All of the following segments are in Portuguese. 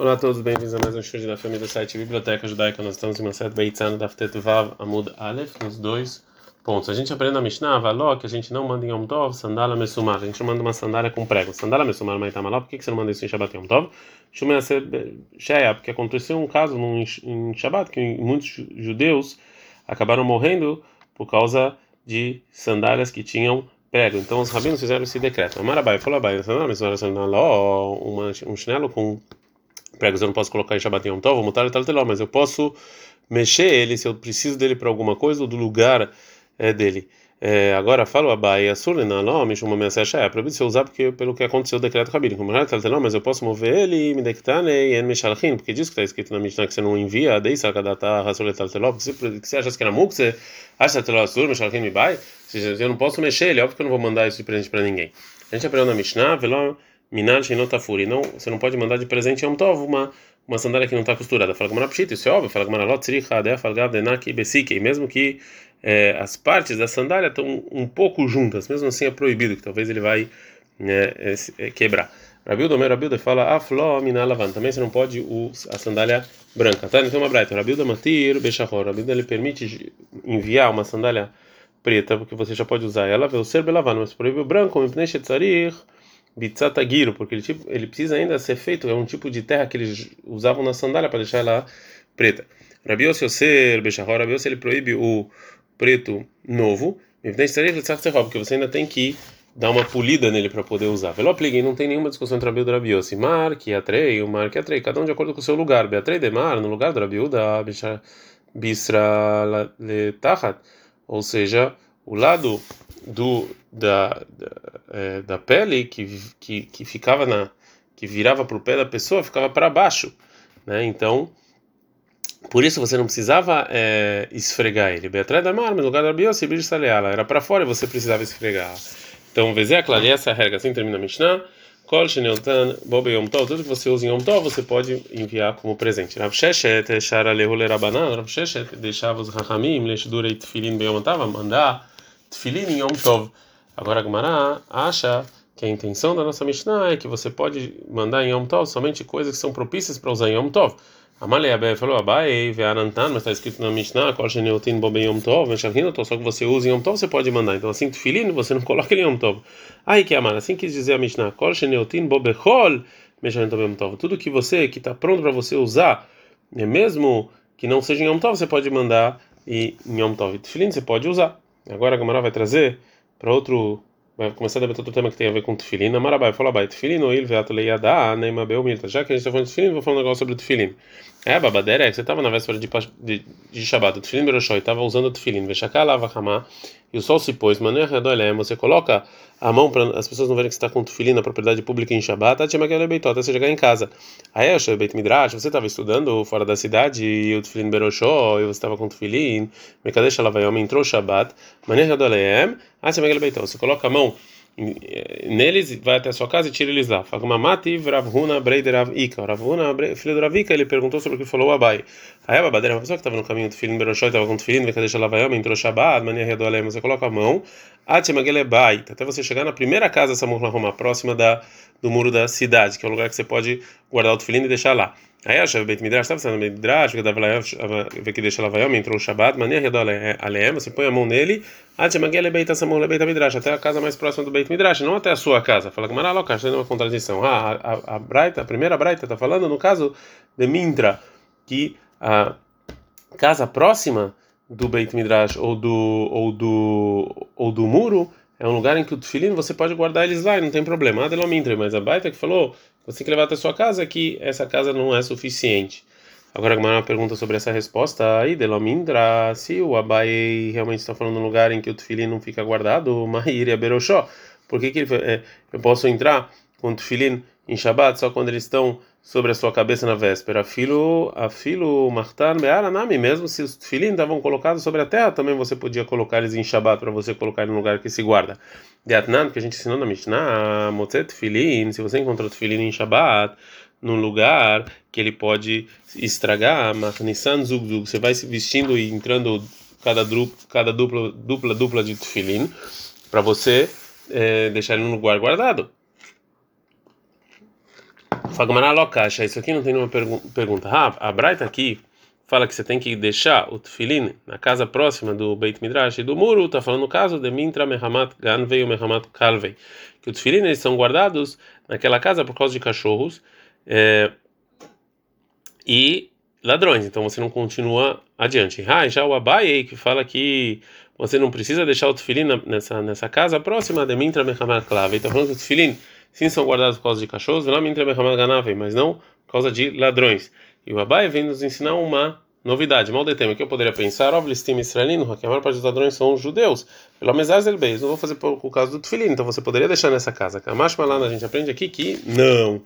Olá a todos, bem-vindos a mais um show da família do site Biblioteca Judaica. Nós estamos em série Beitzano da Vav Amud Aleph, nos dois pontos. A gente aprende na Mishnah, Való, que a gente não manda em Yom Tov sandália mesumar. A gente manda uma sandália com prego. Sandália mesumar, mas tá maló. Por que, você não manda isso em Shabbat Yom Tov? Shumei Sheia, porque aconteceu um caso em Shabbat que muitos judeus acabaram morrendo por causa de sandálias que tinham prego. Então os rabinos fizeram esse decreto. Amarabai falou: Abai, sandália mesumar, um chinelo com pregos eu não posso colocar em Shabbat Yom Tov, mutar e tal, mas eu posso mexer ele se eu preciso dele para alguma coisa ou do lugar é, dele. É, agora falo a Baia Surlina, não, me chama mensagem, é proibido você usar porque pelo que aconteceu o decreto já tal, mas eu posso mover ele me dectane e en meshalchin, porque diz que está escrito na Mishnah que você não envia, daí sakadata rasul tal tal, que você acha que era muk, você acha que asur meshalchin me bai, eu não posso mexer ele, óbvio que eu não vou mandar isso de presente para ninguém. A gente aprendeu na Mishnah, velo Minar Shinotafuri. Não, você não pode mandar de presente Yom Tov uma, uma sandália que não está costurada. Fala Gamara Pshita, isso é óbvio. Fala Gamara Lot Tzricha Adea Falgav Denaki Besike. Mesmo que é, as partes da sandália estão um pouco juntas, mesmo assim é proibido, que talvez ele vai né, é, é, quebrar. Rabildo, meu Rabildo fala Aflo Minalavan. Também você não pode usar a sandália branca. Tá? Então, uma braita. Rabildo Matir Bechachor. Rabildo ele permite enviar uma sandália preta, porque você já pode usar ela. O ser mas proíbe o branco. Mipnei Shetzarich bitzatagiro, porque ele, tipo, ele precisa ainda ser feito, é um tipo de terra que eles usavam na sandália para deixar ela preta. Rabi Yossi ser Bechahor, Rabi ele proíbe o preto novo, porque você ainda tem que dar uma polida nele para poder usar. Velo não tem nenhuma discussão entre Rabi e Rabi Yossi. Mar, que atrei, o mar que atrei, cada um de acordo com o seu lugar. Beatrei de mar, no lugar do Rabi Uda, Bisra Letachat, ou seja, o lado do da, da, é, da pele que, que, que ficava na que virava para o pé da pessoa ficava para baixo, né? Então por isso você não precisava é, esfregar ele. Beatriz da mar, no lugar da biose, era para fora e você precisava esfregar. Então, essa é a regra assim termina a Mishnah. Tudo que você usa em yom tov, você pode enviar como presente. Rav Sheshet, shara lehule rabanan, Rav Sheshet deixava os rachamim, leshdurei tefilin beyom mandar tefilin em yom tov. Agora a Gemara acha que a intenção da nossa Mishnah é que você pode mandar em Yom Tov somente coisas que são propícias para usar em Yom Tov. Amalei Abe falou Abai, Ve'arantan, mas está escrito na Mishnah, Kol Sheneutin Bobem Yom Tov, Meshavhinoto, só que você usa em Yom Tov, você pode mandar. Então assim, Tufilin, você não coloca ele em Yom Tov. Aí que amar, assim quis dizer a Mishnah, Kol Sheneutin Bobechol, Meshavhinoto Yom Tov. Tudo que você, que está pronto para você usar, é mesmo que não seja em Yom Tov, você pode mandar e em Yom Tov. Tufilin você pode usar. Agora a Gemara vai trazer para outro vai começar a debater outro tema que tem a ver com tefilin. Amarabai, fala bai, tefilin ou il veato leiadá, neima beu milta. Já que a gente está falando de tefilin, vou falar um negócio sobre o tefilin. É, babaderek, você estava na véspera de, de, de Shabbat, o tefilin beroshoi, estava usando o tefilin, vexaká lava hamá, e o sol se pôs, mané redolé, você coloca a mão para as pessoas não verem que você está com tefilin na propriedade pública em Shabbat, até você chegar em casa. Aí, eu Beit Midrash, você estava estudando fora da cidade, e o tefilin beroshoi, você estava com tefilin, mekadesh lavayom, entrou Shabbat, mané redolé, você coloca a mão neles, vai até a sua casa e tira eles lá. Fala Mamati Ravhuna Breider Rav Ika. Ravhuna, filho do Ravika, ele perguntou sobre o que falou o Abai. Aí a babadeira, uma pessoa que estava no caminho do filho Beroshoi, estava com o filho, vai deixar lavaiama, entrou Shabbat, mania redolem, você coloca a mão, Atimagelebai, até você chegar na primeira casa essa Roma, próxima da, do muro da cidade, que é o lugar que você pode guardar o filho e deixar lá. Aí a Shav Beit Midrash estava sendo Beit Midrash, que deixa lavaiama, entrou o Shabbat, mania redolem, você põe a mão nele, Atimagelebai, essa mão Beit Midrash, até a casa mais próxima do Beit Midrash, não até a sua casa. Fala que Maraloca, está uma contradição. Ah, a, a, a, Braita, a primeira Braita está falando no caso de Mintra, que a casa próxima do Beit Midrash ou do ou do ou do muro é um lugar em que o tefilin você pode guardar eles lá e não tem problema. Adelomintre, mas a baita que falou, você tem que levar até sua casa que essa casa não é suficiente. Agora uma pergunta sobre essa resposta aí, Delomindra, se o Abai realmente está falando no lugar em que o tefilin não fica guardado, Mahir Beroshó, por que, que ele, é, eu posso entrar com o tefilin em Shabbat só quando eles estão sobre a sua cabeça na véspera. Filo, a filo martar be'aranami, mesmo se os filhinhos estavam colocados sobre a terra, também você podia colocar eles em Shabbat para você colocar no lugar que se guarda. De Atnan, que a gente ensinou na Mishnah, motzet filin, se você encontrou filin em Shabbat, num lugar que ele pode estragar, Nissan zugzug, você vai se vestindo e entrando cada, cada dupla, dupla, dupla de tefilin para você é, deixar ele num lugar guardado. Fagmará locacha, isso aqui não tem nenhuma pergunta. Ah, a Braita aqui fala que você tem que deixar o tefilin na casa próxima do Beit Midrash e do muro, está falando no caso de Mintra Mehamat Ganvei ou Mehamat Kalvei, que os tefilin eles são guardados naquela casa por causa de cachorros é, e ladrões, então você não continua adiante. Ah, já o Abai que fala que você não precisa deixar o tefilin nessa, nessa casa próxima de Mintra Mehamat Kalvei, está falando que os tefilin sim são guardados por causa de cachorros, mas não por causa de ladrões. E o Abai vem nos ensinar uma novidade. Mal de tema que eu poderia pensar, Oblistim israelino, que a maior parte dos ladrões são judeus. Pelo menos el beis, não vou fazer por, por causa do tefilin, então você poderia deixar nessa casa. Kamash Malana, a gente aprende aqui que não,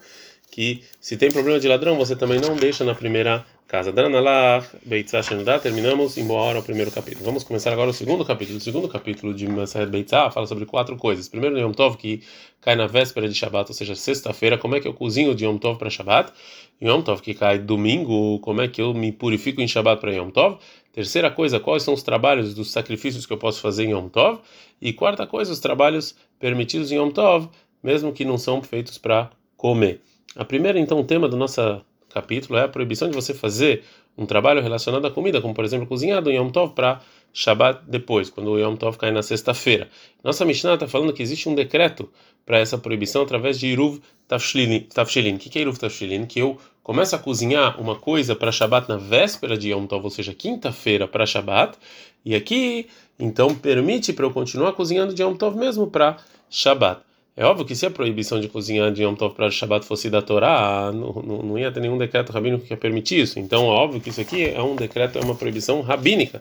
que se tem problema de ladrão, você também não deixa na primeira casa. Dranalach, Beitzah Shenudá, terminamos em boa hora o primeiro capítulo. Vamos começar agora o segundo capítulo. O segundo capítulo de Masahed Beitzah fala sobre quatro coisas. Primeiro, Yom Tov, que cai na véspera de Shabbat, ou seja, sexta-feira. Como é que eu cozinho de Yom Tov para Shabbat? Yom Tov, que cai domingo, como é que eu me purifico em Shabbat para Yom Tov? Terceira coisa, quais são os trabalhos dos sacrifícios que eu posso fazer em Yom Tov? E quarta coisa, os trabalhos permitidos em Yom Tov, mesmo que não são feitos para comer. A primeira, então, tema do nosso capítulo é a proibição de você fazer um trabalho relacionado à comida, como por exemplo cozinhar do Yom Tov para Shabbat depois, quando o Yom Tov cai na sexta-feira. Nossa Mishnah está falando que existe um decreto para essa proibição através de Iruv Tafshilin. O que é Iruv Tafshilin? Que eu começo a cozinhar uma coisa para Shabbat na véspera de Yom Tov, ou seja, quinta-feira para Shabbat, e aqui então permite para eu continuar cozinhando de Yom Tov mesmo para Shabbat. É óbvio que se a proibição de cozinhar de Yom Tov para Shabbat fosse da Torá, não, não, não, ia ter nenhum decreto rabínico que ia permitir isso. Então, óbvio que isso aqui é um decreto, é uma proibição rabínica,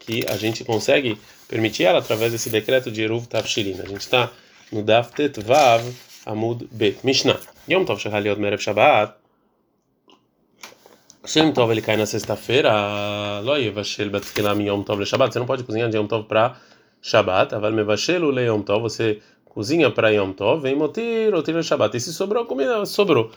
que a gente consegue permitir ela através desse decreto de Eruv Tavshirin. A gente está no Daftet Vav Amud Bet Mishnah. Yom Tov Shechaliot Merev Shabbat. Yom Tov ele cai na sexta-feira, Lo Yevashel Betchilam Yom Tov Le Shabbat. Você não pode cozinhar de Yom Tov para Shabbat. Aval Mevashel Le Yom Tov. Você cozinha para Yom Tov, vem motir, ou tira Shabbat. E se sobrou comida, sobrou.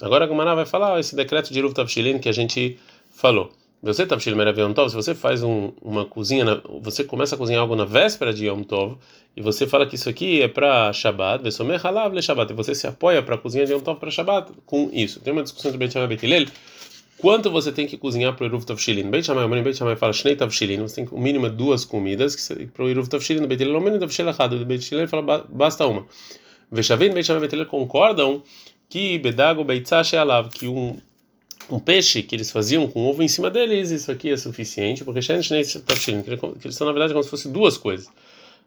Agora a Gumara vai falar esse decreto de Ruv Tavshilin que a gente falou. Você Tavshil Merav Yom Tov, se você faz um, uma cozinha, na, você começa a cozinhar algo na véspera de Yom Tov, e você fala que isso aqui é para Shabbat, Shabbat, e você se apoia para a cozinha de Yom Tov para Shabbat com isso. Tem uma discussão de Beit Hillel, quanto você tem que cozinhar para o Iruv Tavshilin. Beit Shammai, o Beit Shammai fala Shnei Tavshilin, você tem o mínimo duas comidas, para o Iruv Tavshilin, Beit Hillel, o mínimo Tavshil errado, Beit fala basta uma. Veshavin, Beit Shammai e Beit Hillel concordam que Bedago Beitzah Shealav, que um um peixe que eles faziam com ovo em cima deles, isso aqui é suficiente, porque Shnei Tavshilin, que eles são na verdade como se fossem duas coisas.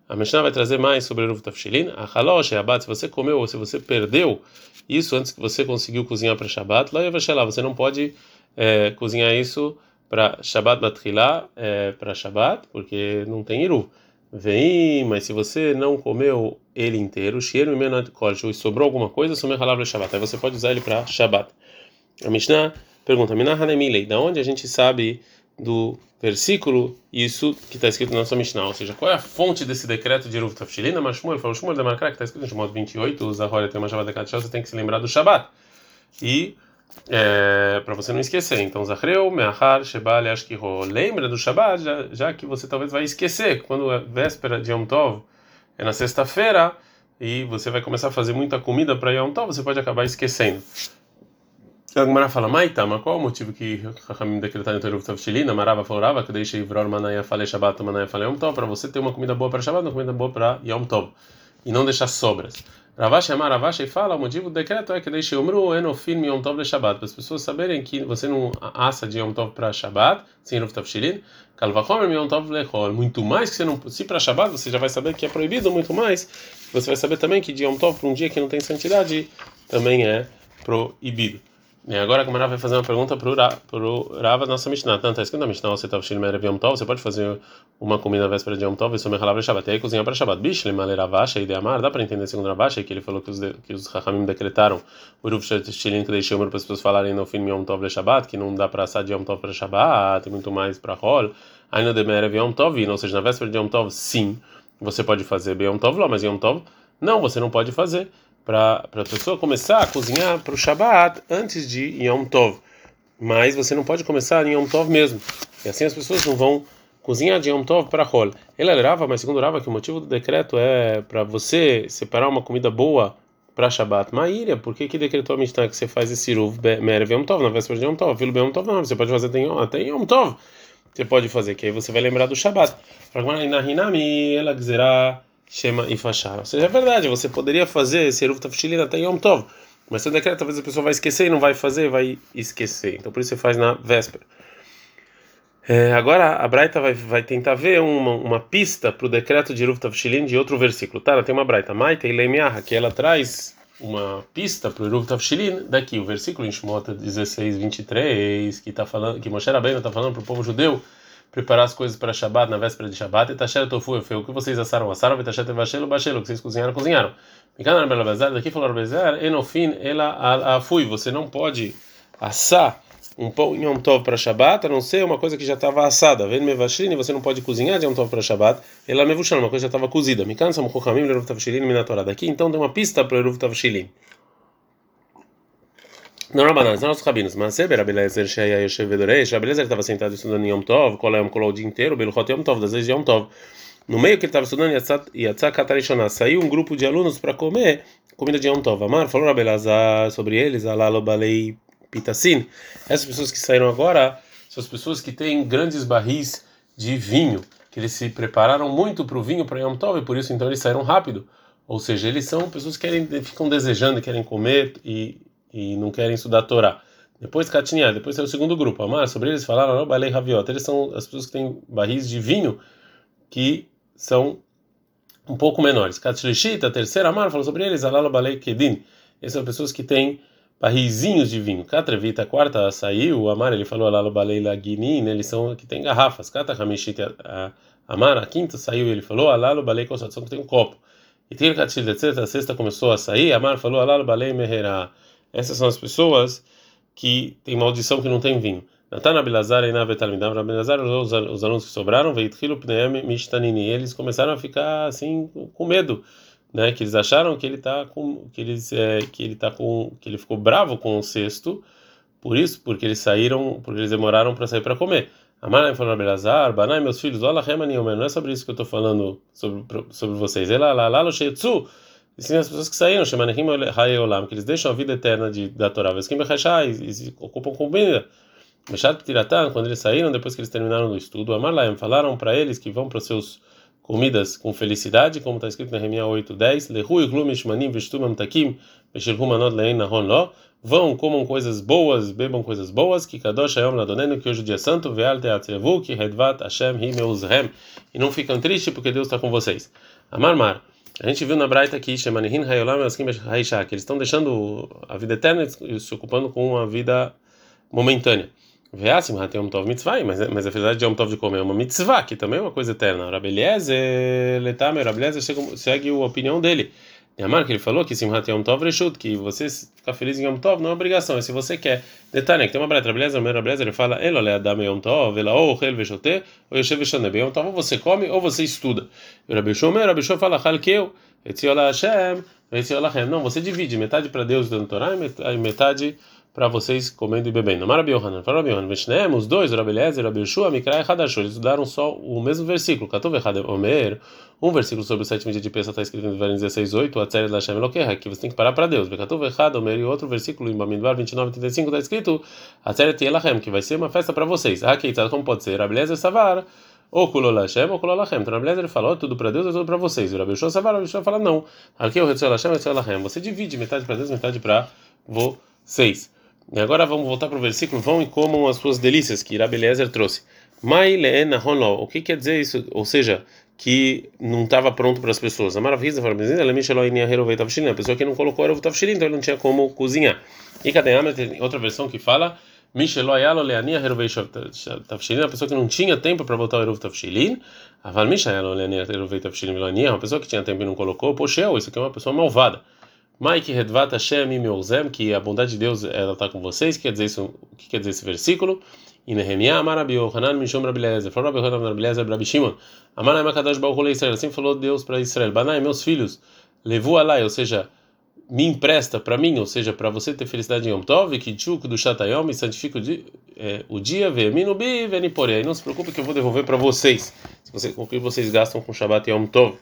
A Mishnah vai trazer mais sobre o Ruv Tafshilin. A Halosh, Abad, se você comeu ou se você perdeu isso antes que você conseguiu cozinhar para Shabbat, lá você não pode é, cozinhar isso para Shabbat Batrilá, é, para Shabbat, porque não tem Iru. Vem, mas se você não comeu ele inteiro, cheiro e sobrou alguma coisa, somer palavra Shabbat. Aí você pode usar ele para Shabbat. A Mishnah pergunta: Minah Hanemilei, da onde a gente sabe do versículo isso que está escrito na nossa Mishnah? Ou seja, qual é a fonte desse decreto de Eruv Tafshilina? Mas Shmuel falou: Shmuel Demarkra, que está escrito no Shmuel 28, o Zahor tem uma Shabbat de você tem que se lembrar do Shabbat. E é, para você não esquecer. Então, Zachreu, Meachar, Shebal, Ashkiho. Lembra do Shabbat, já, já, que você talvez vai esquecer. Quando é véspera de Yom Tov, é na sexta-feira, e você vai começar a fazer muita comida para Yom Tov, você pode acabar esquecendo. A Gemara fala, Maita, mas qual o motivo que Rahamim decretaram em Teruv Tavshilina? Marava falava que deixei Ivror Manaya falei Shabbat, Manaya falei Yom Tov, para você ter uma comida boa para Shabbat, uma comida boa para Yom Tov. E não deixar sobras. Ravashi Amar Ravashi fala, o motivo do decreto é que deixe Umru Enofim Yom Tov de Shabbat, para as pessoas saberem que você não assa de Yom Tov para Shabbat, sem Ruv Tavshilin, Kalvachomer Yom Tov Lechol, muito mais que você não, se para Shabbat você já vai saber que é proibido, muito mais, você vai saber também que de Yom Tov para um dia que não tem santidade também é proibido. E agora a Gamara vai fazer uma pergunta para o Rava nossa Mishnah. Tanto está escrito na Mishnah, você está Shilmer Yom Tov, você pode fazer uma comida véspera de Yom Tov, isso é Mechalavra Shabbat, e aí cozinhar para Shabbat. Bishlim Ravacha e Deamar, dá para entender segundo Ravacha, que ele falou que os, que os Hachamim decretaram o Ruv Shilin que deixou para as pessoas falarem no fim Yom Tov le Shabbat, que não dá para assar de Yom Tov para Shabbat, tem muito mais para Hol. Aí no Demer Yom Tov, ou seja, na véspera de Yom Tov, sim, você pode fazer Yom Tov lá, mas Yom Tov, não, você não pode fazer para a pessoa começar a cozinhar para o Shabat antes de Yom Tov. Mas você não pode começar em Yom Tov mesmo. E assim as pessoas não vão cozinhar de Yom Tov para Hol. Ele Rava, mas segundo Rava, que o motivo do decreto é para você separar uma comida boa para Shabbat Maíria, por que que decretou a Mishnah que você faz esse Ruv Merev Yom Tov, na véspera de Yom Tov? Filo Yom Tov, não, você pode fazer até, Yom Tov. Você pode fazer, que aí você vai lembrar do Shabbat. ela dizerá Shema e Fashar. Ou seja, é verdade, você poderia fazer esse Ruv Tafshilin até Yom Tov, mas se eu decreto, talvez a pessoa vai esquecer e não vai fazer, vai esquecer. Então por isso você faz na véspera. É, agora a Braita vai, vai tentar ver uma, uma pista para o decreto de Ruv Tavshilin de outro versículo. Tá, ela tem uma Braita, Maita e Leimiaha, que ela traz uma pista para o Ruv Tavshilin daqui, o versículo em Shmota 16, 23, que tá falando, que Moshe Rabbeinu está falando para o povo judeu preparar as coisas para Shabbat na véspera de Shabbat. E Tasher Tofu, foi o que vocês assaram, assaram, e Tasher Tevashelo, Bashelo, que vocês cozinharam, cozinharam. Mikana Rabbeinu daqui falou Rabbeinu, Enofin, ela afui, você não pode assar um pão em Yom Tov para Shabbat, a não ser uma coisa que já estava assada. Vendo mevashrin, você não pode cozinhar de Yom Tov para Shabbat. Ela mevushan, uma coisa já estava cozida. Me cansa, muchochamim, leruv tavshilin, minatorá. Daqui então tem uma pista para leruv tavshilin. Não era banana, não os rabinos. Mas se Berabilezer Sheia Yoshev Vedorei, Berabilezer estava sentado estudando em Yom Tov, Kolayom Kolou o dia inteiro, Beluchot Yom Tov, das vezes Yom Tov. No meio que ele estava estudando, Yatzak Katarishonah, saiu um grupo de alunos para comer comida de Yom Tov. Amar falou Rabelazar sobre eles, Alalo Balei Pitassin. Essas pessoas que saíram agora são as pessoas que têm grandes barris de vinho, que eles se prepararam muito para o vinho para Yom Tov, e por isso então eles saíram rápido. Ou seja, eles são pessoas que querem, ficam desejando, querem comer e, e não querem estudar a Torá. Depois Katinha, depois é o segundo grupo. Amar, sobre eles falaram, não, Balei Raviot. Eles são as pessoas que têm barris de vinho que são um pouco menores. Katlishita, a terceira Amar, falou sobre eles, Alala Balei Kedin. Essas são pessoas que têm barrizinhos de vinho. Catrevita, a quarta saiu, o Amar, ele falou lá no Baleila Guinin, eles são que tem garrafas. Cata Hamishit, a Amar, a quinta saiu, ele falou, no Balei Kosatson, que tem um copo. E Tir Katil, a sexta começou a sair, Amar falou, no Balei Meherá. Essas são as pessoas que têm maldição que não tem vinho. Natana Bilazar e Navetalmidam, Rabelazar, os alunos que sobraram, veio Tchilo Pneem Mishtanini, eles começaram a ficar assim com medo né? Que eles acharam que ele tá com que eles é, que ele tá com que ele ficou bravo com o cesto, por isso, porque eles saíram, porque eles demoraram para sair para comer. Amanai falou Belazar, Banai, meus filhos, olha Remani, não é sobre isso que eu estou falando sobre sobre vocês. Ela lá lá lo Sim, as pessoas que saíram, Shemanehim Hayolam, que eles deixam a vida eterna de, da Torá, Veskim Bechashá, e, se ocupam com comida. Meshat Tiratan, quando eles saíram, depois que eles terminaram o estudo, Amarlaim, falaram para eles que vão para os seus comidas com felicidade, como está escrito na Remia 8:10, Lehui glumish manim veshtumam takim beshirhu manod lein nahon lo, vão, comam coisas boas, bebam coisas boas, que kadosh hayom ladonenu, que hoje o dia é santo, ve'al teatzevu, que redvat Hashem hi meuzhem, e não ficam tristes porque Deus está com vocês. Amar mar, a gente viu na Braita aqui, Shemanihin hayolam haisha, que eles estão deixando a vida eterna e se ocupando com a vida momentânea. Veasim Hatem Tov Mitzvah, mas, mas a verdade de Yom Tov de comer é uma mitzvah, que também é uma coisa eterna. Rabeliezer, Letamer, Rabeliezer segue a opinião dele. Yamar, que ele falou que Simhat Yom Tov Reshut, que você ficar feliz em Yom Tov não é obrigação, é se você quer. Detalhe, que tem uma breta, Rabeliezer, o meu Rabeliezer, ele fala, Elo le Adam Yom Tov, ela ou Rel Veshote, ou Yoshev Veshoneb. Yom Tov ou você come ou você estuda. E o Rabishon, Rabishon fala, Halkeu, Etziola Hashem, Etziola Hashem. Não, você divide, metade para Deus dando Torá e metade para vocês comendo e bebendo. Amar Rabi Yohanan, fala Rabi Yohanan, Veshneem, os dois, Rabi Eliezer Rabi Mikra e Hadashu, eles estudaram só o mesmo versículo, Katuv Omer, um versículo sobre o sétimo dia de Pesach está escrito em Devarim 16:8, a Tzeret Lashem Elokeha, que você tem que parar para Deus. Katuv Echad Omer, e outro versículo em Bamidbar 29:35 está escrito, a Tzeret Elachem, que vai ser uma festa para vocês. Ah, que como pode ser? Rabi Eliezer Savar, ou Kulol Hashem, ou Kulol Lachem. Então, Rabi falou, tudo para Deus é tudo para vocês. E Rabi Yeshua Savar, Rabi fala, não. Aqui o Retzel Hashem, Lachem. Você divide metade para Deus, metade para vocês. E agora vamos voltar para o versículo: vão e comam as suas delícias, que Rabi Eliezer trouxe. O que quer dizer isso? Ou seja, que não estava pronto para as pessoas. A maravilha a pessoa que não colocou era o tavshilin, então ele não tinha como cozinhar. E Kadeyama tem outra versão que fala a pessoa que não tinha tempo para botar o Eruv Vilania, uma pessoa que tinha tempo e não colocou, poxa, isso aqui é uma pessoa malvada. Mike Redvat Hashem Imilzem, que a bondade de Deus ela está com vocês, que quer dizer isso, o que quer dizer esse versículo? E Nehemiah Amar Rabi Yohanan Mishom Rabi Lezer, falou Rabi Yohanan Rabi Lezer Israel, assim falou Deus para Israel, Banai, meus filhos, levou alai, ou seja, me empresta para mim, ou seja, para você ter felicidade em Yom Tov, que tchuk do Shatayom, e santifica o dia, é, o dia veminu bi venipore, aí não se preocupe que eu vou devolver para vocês, se você, o que vocês gastam com Shabbat e Yom Tov.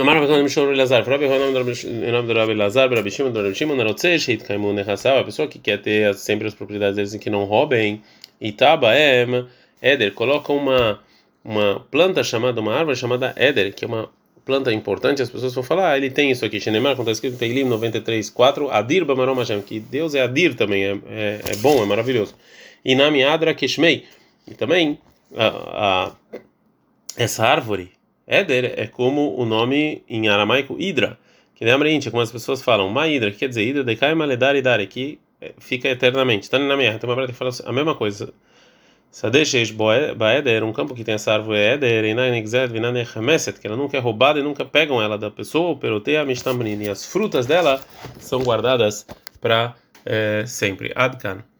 אמר רבי חנן משום אלעזר, רבי חנן em nome do Rabi Lazar, Rabi Shimon, Rabi Shimon, Narotze, Sheit Kaimu Nechassav, a pessoa que quer ter sempre as propriedades deles em que não roubem, Itabaem, Éder, coloca uma uma planta chamada, uma árvore chamada Éder, que é uma planta importante, as pessoas vão falar, ah, ele tem isso aqui, Shenemar, como está escrito em Teilim 93, 4, Adir Bamarom Hashem, que Deus é Adir também, é, é, é bom, é maravilhoso. E Nami Adra Keshmei, e também a, a, essa árvore, Éder, é como o nome em aramaico Hidra, que lembra íntia, como as pessoas falam, Ma Hidra, que quer dizer Hidra, Dekai Maledar Idare, que fica eternamente. Está na minha, tem uma breta que fala a mesma coisa. Sadeshesh Baeder, um campo que tem essa árvore Eder, que ela nunca é roubada e nunca pegam ela da pessoa, peroteia Mishtamrin, e as frutas dela são guardadas para é, sempre. Adkan.